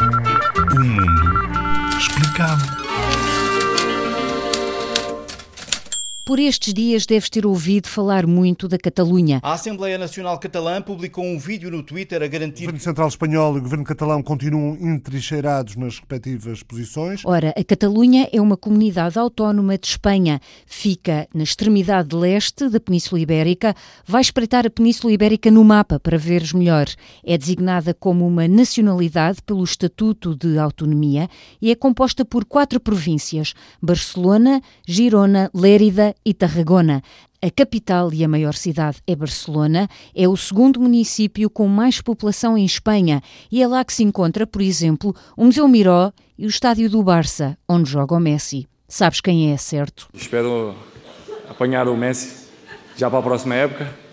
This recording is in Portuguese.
O mundo explicado. Por estes dias deves ter ouvido falar muito da Catalunha. A Assembleia Nacional Catalã publicou um vídeo no Twitter a O garantir Governo Central Espanhol e o Governo Catalão continuam entrincheirados nas respectivas posições. Ora, a Catalunha é uma comunidade autónoma de Espanha. Fica na extremidade leste da Península Ibérica. Vai espreitar a Península Ibérica no mapa para veres melhor. É designada como uma nacionalidade pelo Estatuto de Autonomia e é composta por quatro províncias: Barcelona, Girona, Lérida e Tarragona. A capital e a maior cidade é Barcelona, é o segundo município com mais população em Espanha e é lá que se encontra, por exemplo, o Museu Miró e o estádio do Barça, onde joga o Messi. Sabes quem é, certo? Espero apanhar o Messi já para a próxima época